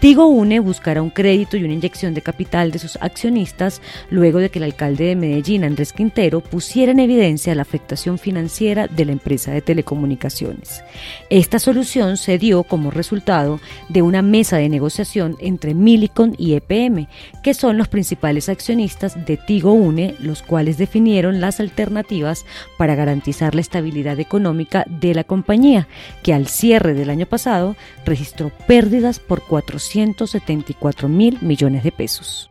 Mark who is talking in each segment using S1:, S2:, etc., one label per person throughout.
S1: Tigo Une buscará un crédito y una inyección de capital de sus accionistas luego de que el alcalde de Medellín, Andrés Quintero, pusiera en evidencia la afectación financiera de la empresa de telecomunicaciones. Esta solución se dio como resultado de una mesa de negociación entre Milicon y EPM, que son los principales accionistas de Tigo Une, los cuales definieron las alternativas para garantizar la estabilidad económica de la compañía, que al cierre del año pasado registró pérdidas por 400 174 mil millones de pesos.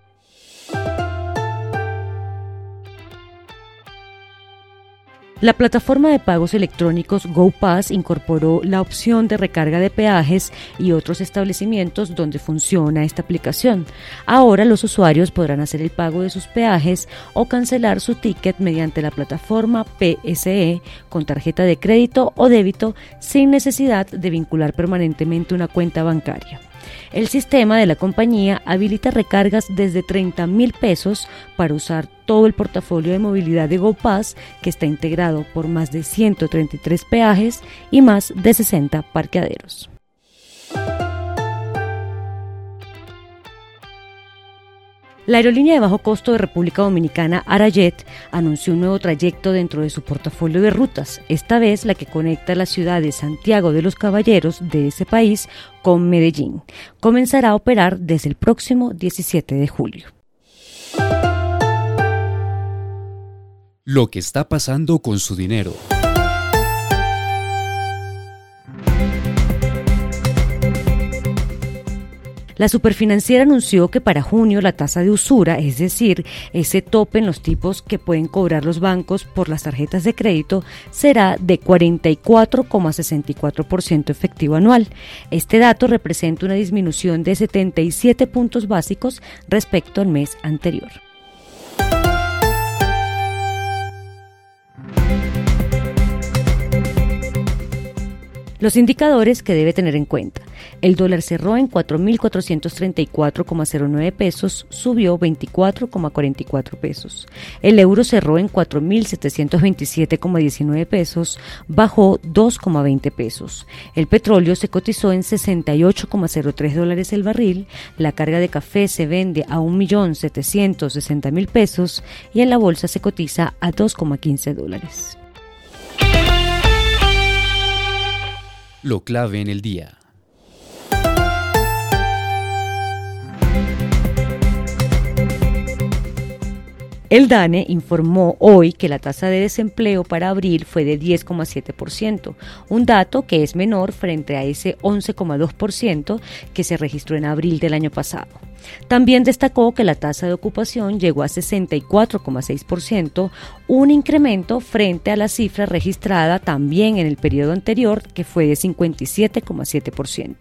S1: La plataforma de pagos electrónicos GoPass incorporó la opción de recarga de peajes y otros establecimientos donde funciona esta aplicación. Ahora los usuarios podrán hacer el pago de sus peajes o cancelar su ticket mediante la plataforma PSE con tarjeta de crédito o débito sin necesidad de vincular permanentemente una cuenta bancaria. El sistema de la compañía habilita recargas desde 30 mil pesos para usar todo el portafolio de movilidad de GoPass que está integrado por más de 133 peajes y más de 60 parqueaderos. La aerolínea de bajo costo de República Dominicana, Arajet, anunció un nuevo trayecto dentro de su portafolio de rutas, esta vez la que conecta la ciudad de Santiago de los Caballeros de ese país con Medellín. Comenzará a operar desde el próximo 17 de julio.
S2: Lo que está pasando con su dinero.
S1: La superfinanciera anunció que para junio la tasa de usura, es decir, ese tope en los tipos que pueden cobrar los bancos por las tarjetas de crédito, será de 44,64% efectivo anual. Este dato representa una disminución de 77 puntos básicos respecto al mes anterior. Los indicadores que debe tener en cuenta. El dólar cerró en 4.434,09 pesos, subió 24,44 pesos. El euro cerró en 4.727,19 pesos, bajó 2,20 pesos. El petróleo se cotizó en 68,03 dólares el barril. La carga de café se vende a 1.760.000 pesos y en la bolsa se cotiza a 2,15 dólares.
S2: Lo clave en el día.
S1: El DANE informó hoy que la tasa de desempleo para abril fue de 10,7%, un dato que es menor frente a ese 11,2% que se registró en abril del año pasado. También destacó que la tasa de ocupación llegó a 64,6%, un incremento frente a la cifra registrada también en el periodo anterior, que fue de 57,7%.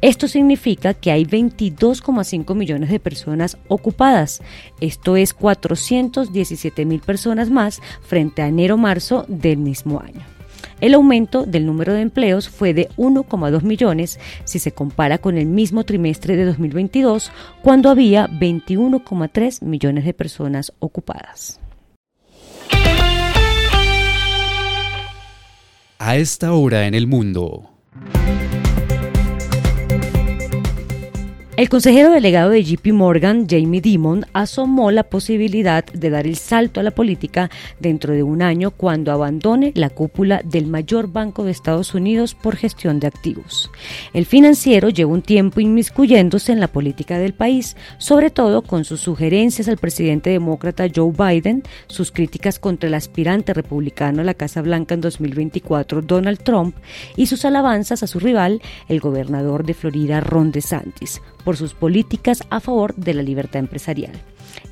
S1: Esto significa que hay 22,5 millones de personas ocupadas. Esto es 417 mil personas más frente a enero-marzo del mismo año. El aumento del número de empleos fue de 1,2 millones si se compara con el mismo trimestre de 2022, cuando había 21,3 millones de personas ocupadas.
S2: A esta hora en el mundo.
S1: El consejero delegado de JP Morgan, Jamie Dimon, asomó la posibilidad de dar el salto a la política dentro de un año cuando abandone la cúpula del mayor banco de Estados Unidos por gestión de activos. El financiero lleva un tiempo inmiscuyéndose en la política del país, sobre todo con sus sugerencias al presidente demócrata Joe Biden, sus críticas contra el aspirante republicano a la Casa Blanca en 2024, Donald Trump, y sus alabanzas a su rival, el gobernador de Florida, Ron DeSantis por sus políticas a favor de la libertad empresarial.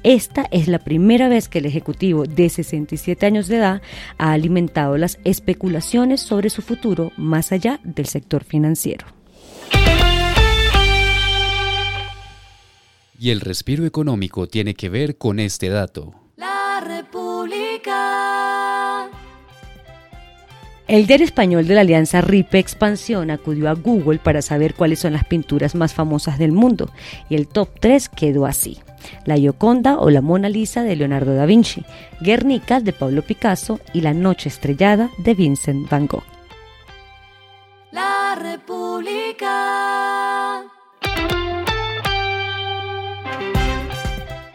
S1: Esta es la primera vez que el Ejecutivo de 67 años de edad ha alimentado las especulaciones sobre su futuro más allá del sector financiero.
S2: Y el respiro económico tiene que ver con este dato.
S1: El diario español de la alianza RIPE Expansión acudió a Google para saber cuáles son las pinturas más famosas del mundo y el top 3 quedó así. La Gioconda o la Mona Lisa de Leonardo da Vinci, Guernica de Pablo Picasso y La Noche Estrellada de Vincent van Gogh. La República.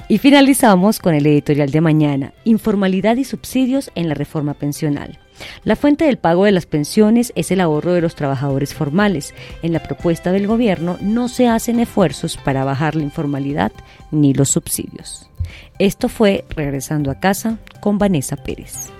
S1: Y finalizamos con el editorial de mañana, Informalidad y subsidios en la reforma pensional. La fuente del pago de las pensiones es el ahorro de los trabajadores formales. En la propuesta del gobierno no se hacen esfuerzos para bajar la informalidad ni los subsidios. Esto fue Regresando a casa con Vanessa Pérez.